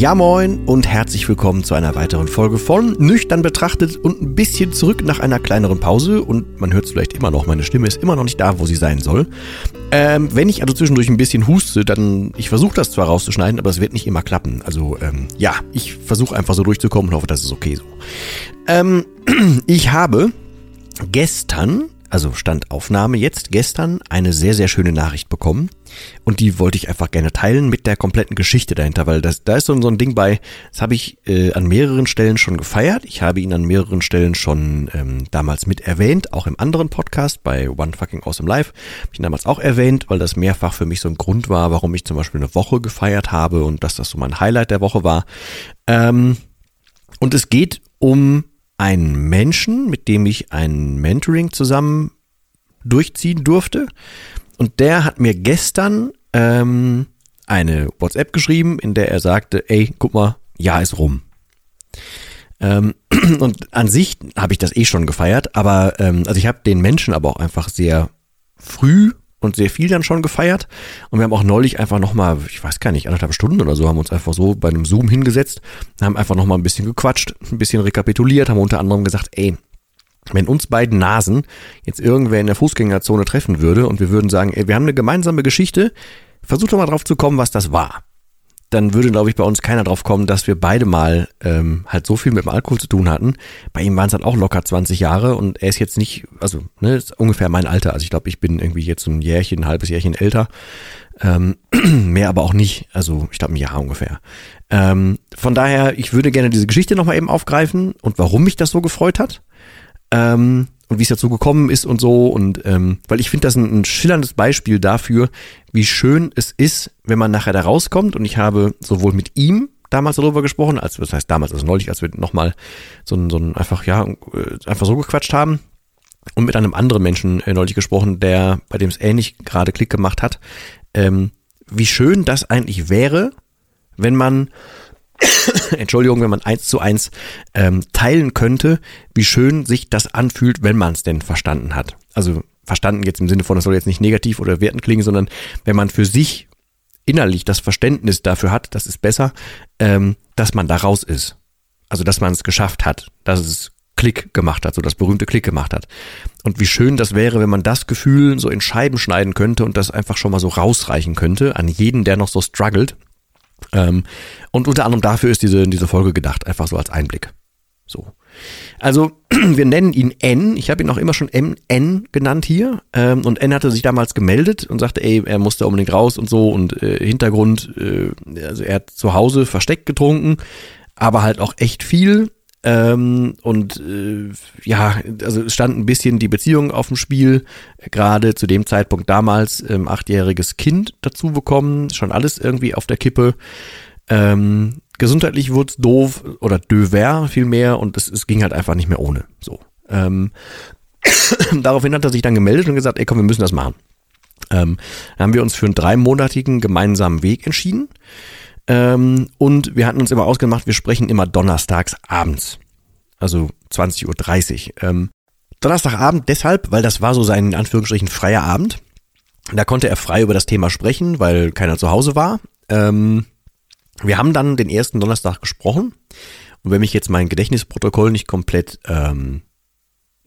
Ja moin und herzlich willkommen zu einer weiteren Folge von Nüchtern betrachtet und ein bisschen zurück nach einer kleineren Pause und man hört es vielleicht immer noch, meine Stimme ist immer noch nicht da, wo sie sein soll. Ähm, wenn ich also zwischendurch ein bisschen huste, dann, ich versuche das zwar rauszuschneiden, aber es wird nicht immer klappen. Also ähm, ja, ich versuche einfach so durchzukommen und hoffe, das ist okay so. Ähm, ich habe gestern also Standaufnahme jetzt gestern eine sehr, sehr schöne Nachricht bekommen. Und die wollte ich einfach gerne teilen mit der kompletten Geschichte dahinter, weil das, da ist so, so ein Ding bei, das habe ich äh, an mehreren Stellen schon gefeiert. Ich habe ihn an mehreren Stellen schon ähm, damals mit erwähnt, auch im anderen Podcast bei One Fucking Awesome Life. Habe ich ihn damals auch erwähnt, weil das mehrfach für mich so ein Grund war, warum ich zum Beispiel eine Woche gefeiert habe und dass das so mein Highlight der Woche war. Ähm, und es geht um einen Menschen, mit dem ich ein Mentoring zusammen durchziehen durfte. Und der hat mir gestern ähm, eine WhatsApp geschrieben, in der er sagte, ey, guck mal, ja ist rum. Ähm, und an sich habe ich das eh schon gefeiert, aber ähm, also ich habe den Menschen aber auch einfach sehr früh und sehr viel dann schon gefeiert. Und wir haben auch neulich einfach nochmal, ich weiß gar nicht, anderthalb Stunden oder so, haben uns einfach so bei einem Zoom hingesetzt, haben einfach nochmal ein bisschen gequatscht, ein bisschen rekapituliert, haben unter anderem gesagt, ey, wenn uns beiden Nasen jetzt irgendwer in der Fußgängerzone treffen würde und wir würden sagen, ey, wir haben eine gemeinsame Geschichte, versuch doch mal drauf zu kommen, was das war dann würde, glaube ich, bei uns keiner drauf kommen, dass wir beide mal ähm, halt so viel mit dem Alkohol zu tun hatten. Bei ihm waren es halt auch locker 20 Jahre und er ist jetzt nicht, also ne, ist ungefähr mein Alter. Also ich glaube, ich bin irgendwie jetzt ein Jährchen, ein halbes Jährchen älter. Ähm, mehr aber auch nicht. Also ich glaube ein Jahr ungefähr. Ähm, von daher, ich würde gerne diese Geschichte nochmal eben aufgreifen und warum mich das so gefreut hat. Ähm, und wie es dazu gekommen ist und so. Und ähm, weil ich finde das ein, ein schillerndes Beispiel dafür, wie schön es ist, wenn man nachher da rauskommt. Und ich habe sowohl mit ihm damals darüber gesprochen, als das heißt damals, also neulich, als wir nochmal so so ein einfach, ja, äh, einfach so gequatscht haben. Und mit einem anderen Menschen äh, neulich gesprochen, der, bei dem es ähnlich gerade Klick gemacht hat, ähm, wie schön das eigentlich wäre, wenn man Entschuldigung, wenn man eins zu eins ähm, teilen könnte, wie schön sich das anfühlt, wenn man es denn verstanden hat. Also verstanden jetzt im Sinne von, das soll jetzt nicht negativ oder wertend klingen, sondern wenn man für sich innerlich das Verständnis dafür hat, das ist besser, ähm, dass man da raus ist. Also dass man es geschafft hat, dass es Klick gemacht hat, so das berühmte Klick gemacht hat. Und wie schön das wäre, wenn man das Gefühl so in Scheiben schneiden könnte und das einfach schon mal so rausreichen könnte an jeden, der noch so struggelt ähm, und unter anderem dafür ist diese, diese Folge gedacht, einfach so als Einblick. So. Also, wir nennen ihn N. Ich habe ihn auch immer schon MN genannt hier. Ähm, und N hatte sich damals gemeldet und sagte, ey, er musste unbedingt raus und so. Und äh, Hintergrund, äh, also er hat zu Hause versteckt getrunken, aber halt auch echt viel. Ähm, und äh, ja, also stand ein bisschen die Beziehung auf dem Spiel. Gerade zu dem Zeitpunkt damals ähm, achtjähriges Kind dazu bekommen, schon alles irgendwie auf der Kippe. Ähm, gesundheitlich wurde es doof oder döver vielmehr und es, es ging halt einfach nicht mehr ohne. So. Ähm, daraufhin hat er sich dann gemeldet und gesagt, ey komm, wir müssen das machen. Ähm, dann haben wir uns für einen dreimonatigen gemeinsamen Weg entschieden. Ähm, und wir hatten uns immer ausgemacht, wir sprechen immer donnerstags abends. Also 20.30 Uhr. Ähm, Donnerstagabend deshalb, weil das war so sein in Anführungsstrichen freier Abend. Da konnte er frei über das Thema sprechen, weil keiner zu Hause war. Ähm, wir haben dann den ersten Donnerstag gesprochen. Und wenn mich jetzt mein Gedächtnisprotokoll nicht komplett ähm,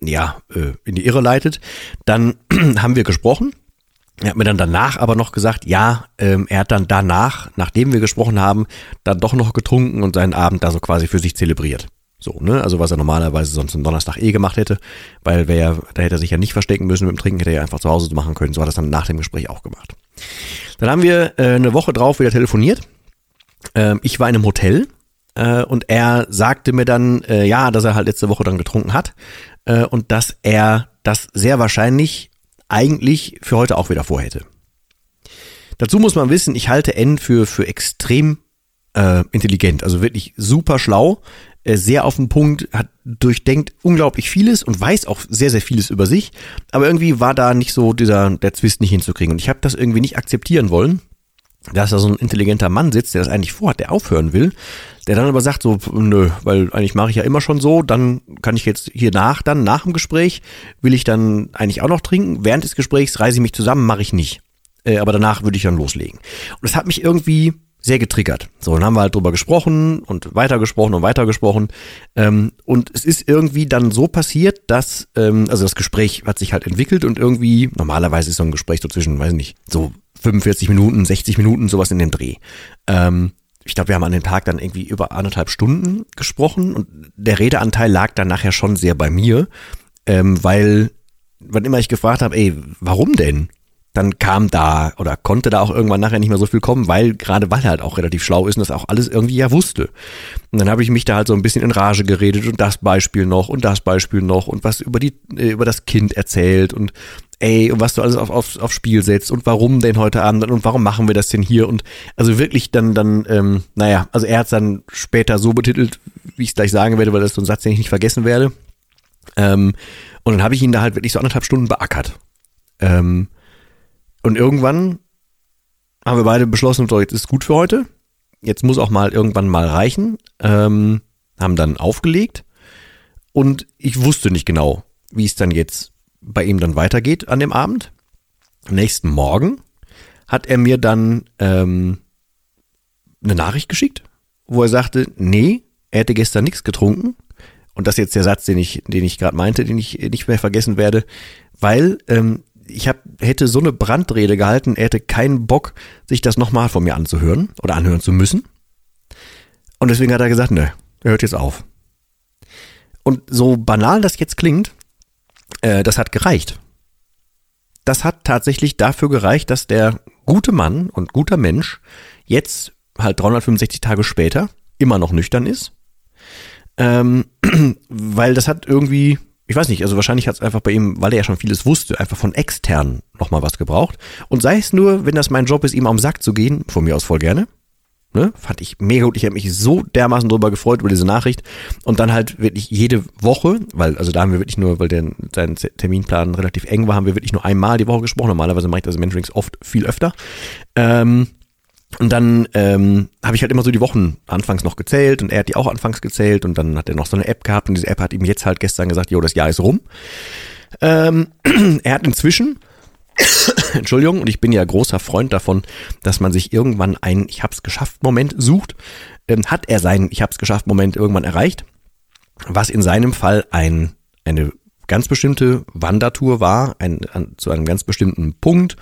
ja, äh, in die Irre leitet, dann haben wir gesprochen. Er hat mir dann danach aber noch gesagt, ja, ähm, er hat dann danach, nachdem wir gesprochen haben, dann doch noch getrunken und seinen Abend da so quasi für sich zelebriert. So, ne? Also was er normalerweise sonst am Donnerstag eh gemacht hätte, weil wer, da hätte er sich ja nicht verstecken müssen mit dem Trinken, hätte er ja einfach zu Hause machen können. So hat er es dann nach dem Gespräch auch gemacht. Dann haben wir äh, eine Woche drauf wieder telefoniert. Ähm, ich war in einem Hotel äh, und er sagte mir dann, äh, ja, dass er halt letzte Woche dann getrunken hat äh, und dass er das sehr wahrscheinlich eigentlich für heute auch wieder vorhätte. Dazu muss man wissen, ich halte N für, für extrem äh, intelligent, also wirklich super schlau, äh, sehr auf den Punkt, hat durchdenkt unglaublich vieles und weiß auch sehr, sehr vieles über sich. Aber irgendwie war da nicht so dieser, der Zwist nicht hinzukriegen. Und ich habe das irgendwie nicht akzeptieren wollen, dass da so ein intelligenter Mann sitzt, der das eigentlich vorhat, der aufhören will, der dann aber sagt so, nö, weil eigentlich mache ich ja immer schon so, dann kann ich jetzt hier nach, dann nach dem Gespräch, will ich dann eigentlich auch noch trinken. Während des Gesprächs reise ich mich zusammen, mache ich nicht. Äh, aber danach würde ich dann loslegen. Und das hat mich irgendwie sehr getriggert. So, dann haben wir halt drüber gesprochen und weitergesprochen und weitergesprochen. Ähm, und es ist irgendwie dann so passiert, dass, ähm, also das Gespräch hat sich halt entwickelt und irgendwie, normalerweise ist so ein Gespräch so zwischen, weiß nicht, so 45 Minuten, 60 Minuten, sowas in dem Dreh. Ähm, ich glaube, wir haben an dem Tag dann irgendwie über anderthalb Stunden gesprochen und der Redeanteil lag dann nachher schon sehr bei mir, ähm, weil wann immer ich gefragt habe, ey, warum denn? Dann kam da oder konnte da auch irgendwann nachher nicht mehr so viel kommen, weil gerade weil er halt auch relativ schlau ist und das auch alles irgendwie ja wusste. Und dann habe ich mich da halt so ein bisschen in Rage geredet und das Beispiel noch und das Beispiel noch und was über die äh, über das Kind erzählt und ey, und was du alles auf, auf, aufs Spiel setzt und warum denn heute Abend und warum machen wir das denn hier und also wirklich dann, dann, ähm, naja, also er hat es dann später so betitelt, wie ich es gleich sagen werde, weil das ist so ein Satz, den ich nicht vergessen werde. Ähm, und dann habe ich ihn da halt wirklich so anderthalb Stunden beackert. Ähm, und irgendwann haben wir beide beschlossen, so, jetzt ist gut für heute. Jetzt muss auch mal irgendwann mal reichen. Ähm, haben dann aufgelegt. Und ich wusste nicht genau, wie es dann jetzt bei ihm dann weitergeht an dem Abend. Am nächsten Morgen hat er mir dann ähm, eine Nachricht geschickt, wo er sagte, nee, er hätte gestern nichts getrunken. Und das ist jetzt der Satz, den ich, den ich gerade meinte, den ich nicht mehr vergessen werde, weil ähm, ich hab, hätte so eine Brandrede gehalten, er hätte keinen Bock, sich das nochmal von mir anzuhören oder anhören zu müssen. Und deswegen hat er gesagt, ne, er hört jetzt auf. Und so banal das jetzt klingt, äh, das hat gereicht. Das hat tatsächlich dafür gereicht, dass der gute Mann und guter Mensch jetzt halt 365 Tage später immer noch nüchtern ist. Ähm, weil das hat irgendwie, ich weiß nicht, also wahrscheinlich hat es einfach bei ihm, weil er ja schon vieles wusste, einfach von extern nochmal was gebraucht. Und sei es nur, wenn das mein Job ist, ihm am Sack zu gehen, von mir aus voll gerne, Ne? Fand ich mega gut. Ich habe mich so dermaßen drüber gefreut über diese Nachricht. Und dann halt wirklich jede Woche, weil, also da haben wir wirklich nur, weil der, sein Terminplan relativ eng war, haben wir wirklich nur einmal die Woche gesprochen. Normalerweise mache ich das in Mentorings oft viel öfter. Ähm, und dann ähm, habe ich halt immer so die Wochen anfangs noch gezählt und er hat die auch anfangs gezählt und dann hat er noch so eine App gehabt und diese App hat ihm jetzt halt gestern gesagt, jo, das Jahr ist rum. Ähm, er hat inzwischen Entschuldigung, und ich bin ja großer Freund davon, dass man sich irgendwann einen Ich hab's geschafft Moment sucht. Ähm, hat er seinen Ich hab's geschafft Moment irgendwann erreicht? Was in seinem Fall ein, eine ganz bestimmte Wandertour war, ein, an, zu einem ganz bestimmten Punkt,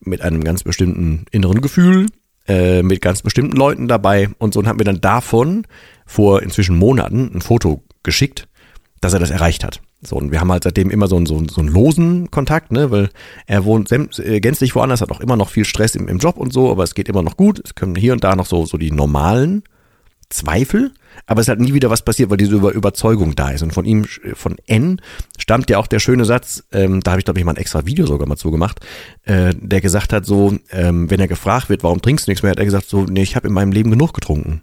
mit einem ganz bestimmten inneren Gefühl, äh, mit ganz bestimmten Leuten dabei und so und hat mir dann davon vor inzwischen Monaten ein Foto geschickt, dass er das erreicht hat. So, und wir haben halt seitdem immer so einen, so einen, so einen losen Kontakt, ne, weil er wohnt äh, gänzlich woanders, hat auch immer noch viel Stress im, im Job und so, aber es geht immer noch gut. Es können hier und da noch so, so die normalen Zweifel, aber es halt nie wieder was passiert, weil diese Über Überzeugung da ist. Und von ihm, von N, stammt ja auch der schöne Satz, ähm, da habe ich, glaube ich, mal ein extra Video sogar mal zugemacht, äh, der gesagt hat, so, ähm, wenn er gefragt wird, warum trinkst du nichts mehr, hat er gesagt, so, nee, ich habe in meinem Leben genug getrunken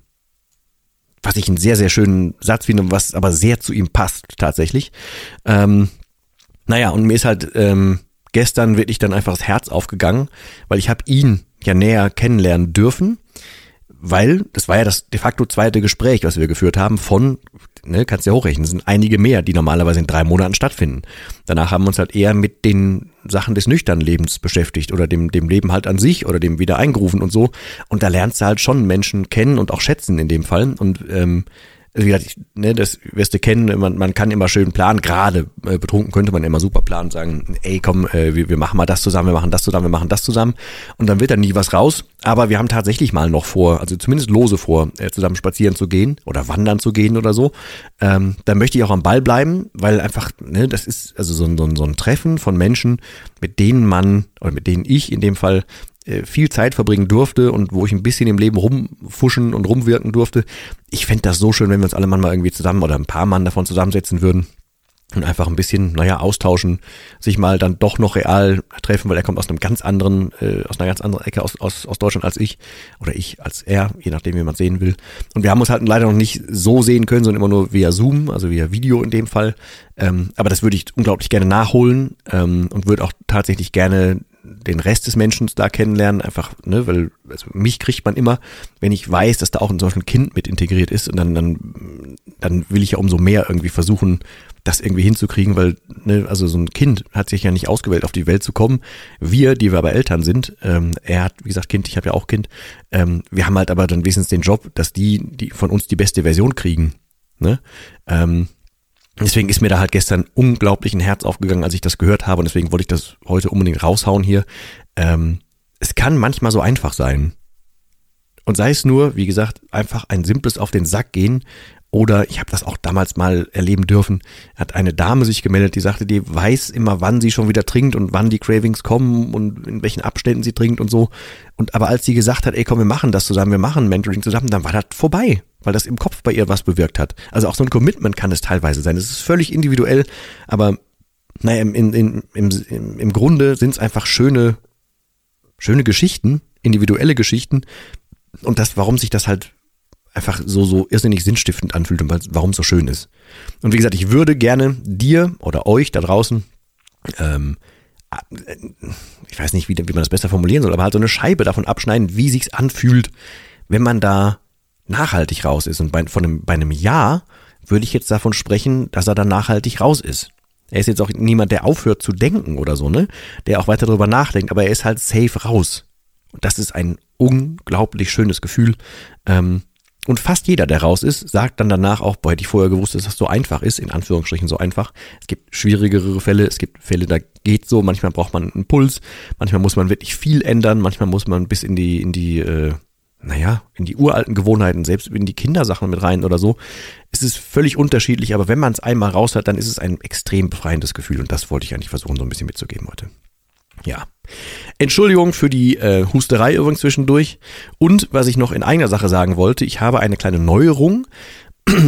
was ich einen sehr, sehr schönen Satz finde, was aber sehr zu ihm passt tatsächlich. Ähm, naja, und mir ist halt ähm, gestern wirklich dann einfach das Herz aufgegangen, weil ich habe ihn ja näher kennenlernen dürfen, weil das war ja das de facto zweite Gespräch, was wir geführt haben von ne, kannst ja hochrechnen, sind einige mehr, die normalerweise in drei Monaten stattfinden. Danach haben wir uns halt eher mit den Sachen des nüchternen Lebens beschäftigt oder dem, dem Leben halt an sich oder dem wieder eingerufen und so. Und da lernst du halt schon Menschen kennen und auch schätzen in dem Fall. Und ähm, also wie gesagt, ich, ne, das wirst du kennen, man, man kann immer schön planen, gerade äh, betrunken könnte man immer super planen sagen, ey komm, äh, wir, wir machen mal das zusammen, wir machen das zusammen, wir machen das zusammen und dann wird da nie was raus, aber wir haben tatsächlich mal noch vor, also zumindest lose vor, äh, zusammen spazieren zu gehen oder wandern zu gehen oder so, ähm, da möchte ich auch am Ball bleiben, weil einfach, ne, das ist also so ein, so ein, so ein Treffen von Menschen, mit denen man, oder mit denen ich in dem Fall äh, viel Zeit verbringen durfte und wo ich ein bisschen im Leben rumfuschen und rumwirken durfte. Ich fände das so schön, wenn wir uns alle Mann mal irgendwie zusammen oder ein paar Mann davon zusammensetzen würden und einfach ein bisschen, naja, austauschen, sich mal dann doch noch real treffen, weil er kommt aus einem ganz anderen, äh, aus einer ganz anderen Ecke aus, aus, aus Deutschland als ich oder ich als er, je nachdem, wie man sehen will. Und wir haben uns halt leider noch nicht so sehen können, sondern immer nur via Zoom, also via Video in dem Fall. Ähm, aber das würde ich unglaublich gerne nachholen ähm, und würde auch tatsächlich gerne den Rest des Menschen da kennenlernen, einfach, ne, weil also mich kriegt man immer, wenn ich weiß, dass da auch ein solches Kind mit integriert ist und dann, dann, dann will ich ja umso mehr irgendwie versuchen, das irgendwie hinzukriegen, weil, ne, also so ein Kind hat sich ja nicht ausgewählt, auf die Welt zu kommen. Wir, die wir aber Eltern sind, ähm, er hat, wie gesagt, Kind, ich habe ja auch Kind, ähm, wir haben halt aber dann wenigstens den Job, dass die, die von uns die beste Version kriegen. Ne? Ähm, Deswegen ist mir da halt gestern unglaublich ein Herz aufgegangen, als ich das gehört habe und deswegen wollte ich das heute unbedingt raushauen hier. Ähm, es kann manchmal so einfach sein. Und sei es nur, wie gesagt, einfach ein simples auf den Sack gehen. Oder ich habe das auch damals mal erleben dürfen, hat eine Dame sich gemeldet, die sagte, die weiß immer, wann sie schon wieder trinkt und wann die Cravings kommen und in welchen Abständen sie trinkt und so. Und aber als sie gesagt hat, ey komm, wir machen das zusammen, wir machen Mentoring zusammen, dann war das vorbei weil das im Kopf bei ihr was bewirkt hat. Also auch so ein Commitment kann es teilweise sein. Es ist völlig individuell, aber naja, im, im, im, im, im Grunde sind es einfach schöne, schöne Geschichten, individuelle Geschichten. Und das, warum sich das halt einfach so, so irrsinnig sinnstiftend anfühlt und warum es so schön ist. Und wie gesagt, ich würde gerne dir oder euch da draußen, ähm, ich weiß nicht, wie, wie man das besser formulieren soll, aber halt so eine Scheibe davon abschneiden, wie sich's anfühlt, wenn man da nachhaltig raus ist. Und bei, von einem, bei einem Ja würde ich jetzt davon sprechen, dass er dann nachhaltig raus ist. Er ist jetzt auch niemand, der aufhört zu denken oder so, ne? Der auch weiter darüber nachdenkt, aber er ist halt safe raus. Und das ist ein unglaublich schönes Gefühl. Ähm, und fast jeder, der raus ist, sagt dann danach auch, boah, hätte ich vorher gewusst, dass das so einfach ist, in Anführungsstrichen so einfach. Es gibt schwierigere Fälle, es gibt Fälle, da geht so, manchmal braucht man einen Puls, manchmal muss man wirklich viel ändern, manchmal muss man bis in die, in die, äh, naja, in die uralten Gewohnheiten, selbst in die Kindersachen mit rein oder so. Es ist völlig unterschiedlich, aber wenn man es einmal raus hat, dann ist es ein extrem befreiendes Gefühl und das wollte ich eigentlich versuchen, so ein bisschen mitzugeben heute. Ja. Entschuldigung für die äh, Husterei übrigens zwischendurch. Und was ich noch in einer Sache sagen wollte, ich habe eine kleine Neuerung.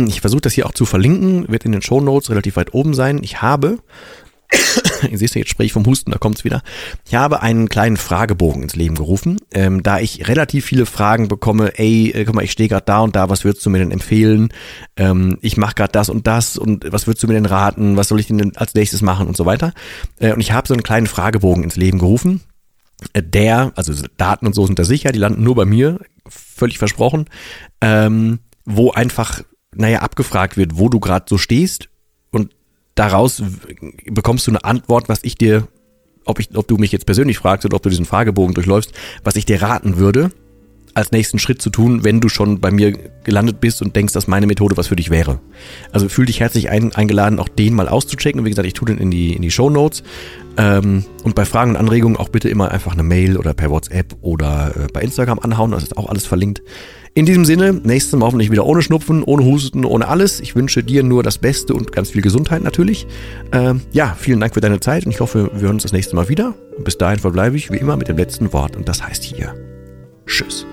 Ich versuche das hier auch zu verlinken, wird in den Show Notes relativ weit oben sein. Ich habe Ihr seht ja, jetzt spreche ich vom Husten, da kommt's wieder. Ich habe einen kleinen Fragebogen ins Leben gerufen, ähm, da ich relativ viele Fragen bekomme, ey, äh, guck mal, ich stehe gerade da und da, was würdest du mir denn empfehlen? Ähm, ich mache gerade das und das und was würdest du mir denn raten? Was soll ich denn als nächstes machen und so weiter? Äh, und ich habe so einen kleinen Fragebogen ins Leben gerufen, äh, der, also Daten und so sind da sicher, die landen nur bei mir, völlig versprochen, ähm, wo einfach, naja, abgefragt wird, wo du gerade so stehst daraus bekommst du eine Antwort, was ich dir, ob ich, ob du mich jetzt persönlich fragst oder ob du diesen Fragebogen durchläufst, was ich dir raten würde, als nächsten Schritt zu tun, wenn du schon bei mir gelandet bist und denkst, dass meine Methode was für dich wäre. Also fühl dich herzlich ein, eingeladen, auch den mal auszuchecken. Wie gesagt, ich tue den in die, in die Show Notes. Ähm, und bei Fragen und Anregungen auch bitte immer einfach eine Mail oder per WhatsApp oder äh, bei Instagram anhauen. Das ist auch alles verlinkt. In diesem Sinne, nächstes Mal hoffentlich wieder ohne Schnupfen, ohne Husten, ohne alles. Ich wünsche dir nur das Beste und ganz viel Gesundheit natürlich. Ähm, ja, vielen Dank für deine Zeit und ich hoffe, wir hören uns das nächste Mal wieder. Bis dahin verbleibe ich wie immer mit dem letzten Wort und das heißt hier. Tschüss.